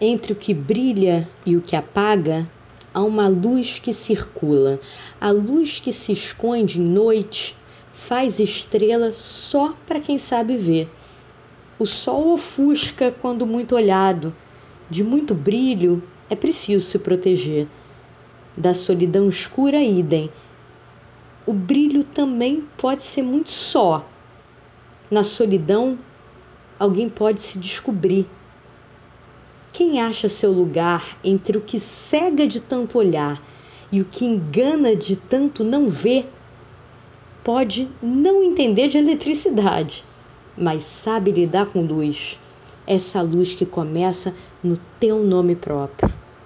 Entre o que brilha e o que apaga, há uma luz que circula. A luz que se esconde em noite faz estrela só para quem sabe ver. O sol ofusca quando muito olhado. De muito brilho é preciso se proteger. Da solidão escura, idem. O brilho também pode ser muito só. Na solidão, alguém pode se descobrir. Quem acha seu lugar entre o que cega de tanto olhar e o que engana de tanto não ver, pode não entender de eletricidade, mas sabe lidar com luz. Essa luz que começa no teu nome próprio.